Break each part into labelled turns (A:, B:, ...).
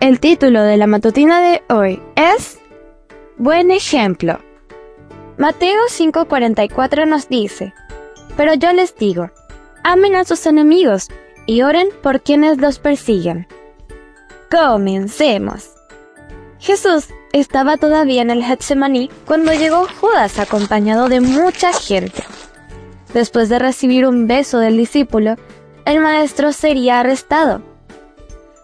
A: El título de la matutina de hoy es Buen ejemplo. Mateo 5:44 nos dice, Pero yo les digo, amen a sus enemigos y oren por quienes los persiguen. Comencemos. Jesús estaba todavía en el Getsemaní cuando llegó Judas acompañado de mucha gente. Después de recibir un beso del discípulo, el maestro sería arrestado.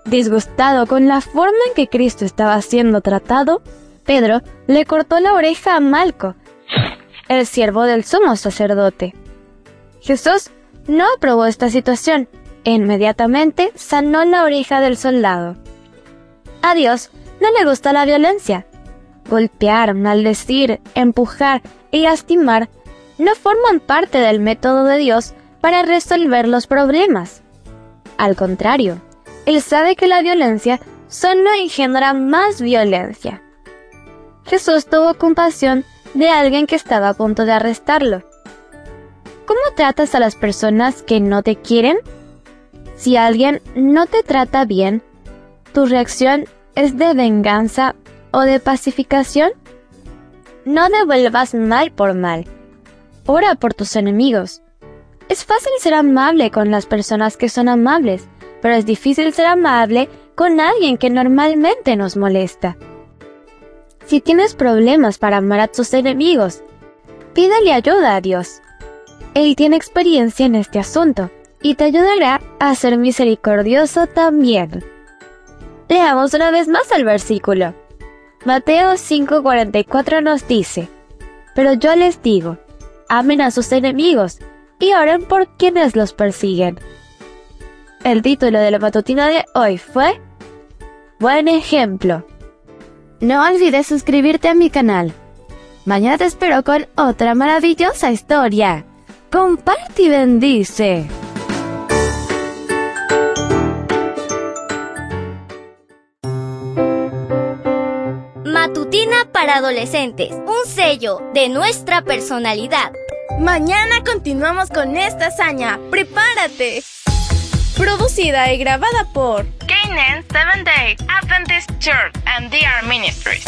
A: Disgustado con la forma en que Cristo estaba siendo tratado, Pedro le cortó la oreja a Malco, el siervo del sumo sacerdote. Jesús no aprobó esta situación e inmediatamente sanó la oreja del soldado. A Dios no le gusta la violencia. Golpear, maldecir, empujar y lastimar no forman parte del método de Dios para resolver los problemas. Al contrario, Él sabe que la violencia solo engendra más violencia. Jesús tuvo compasión de alguien que estaba a punto de arrestarlo. ¿Cómo tratas a las personas que no te quieren? Si alguien no te trata bien, ¿tu reacción es de venganza o de pacificación? No devuelvas mal por mal. Ora por tus enemigos. Es fácil ser amable con las personas que son amables, pero es difícil ser amable con alguien que normalmente nos molesta. Si tienes problemas para amar a tus enemigos, pídale ayuda a Dios. Él tiene experiencia en este asunto y te ayudará a ser misericordioso también. Leamos una vez más el versículo. Mateo 5:44 nos dice, Pero yo les digo, amen a sus enemigos y oren por quienes los persiguen. El título de la matutina de hoy fue Buen ejemplo. No olvides suscribirte a mi canal. Mañana te espero con otra maravillosa historia. Comparte y bendice.
B: Matutina para adolescentes, un sello de nuestra personalidad.
C: Mañana continuamos con esta hazaña. ¡Prepárate! Producida y grabada por
D: Canaan Seventh Day Adventist Church and DR Ministries.